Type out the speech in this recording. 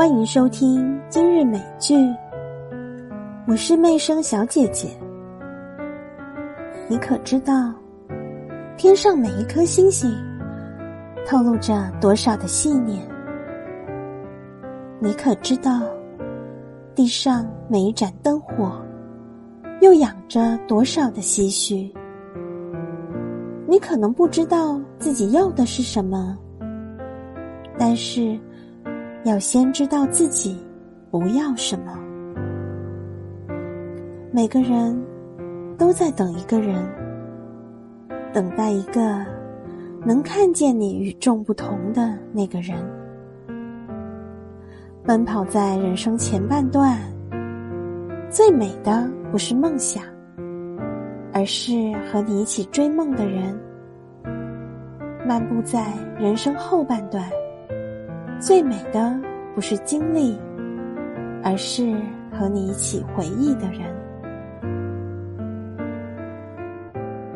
欢迎收听今日美剧，我是媚声小姐姐。你可知道，天上每一颗星星透露着多少的信念？你可知道，地上每一盏灯火又养着多少的唏嘘？你可能不知道自己要的是什么，但是。要先知道自己不要什么。每个人都在等一个人，等待一个能看见你与众不同的那个人。奔跑在人生前半段，最美的不是梦想，而是和你一起追梦的人。漫步在人生后半段。最美的不是经历，而是和你一起回忆的人。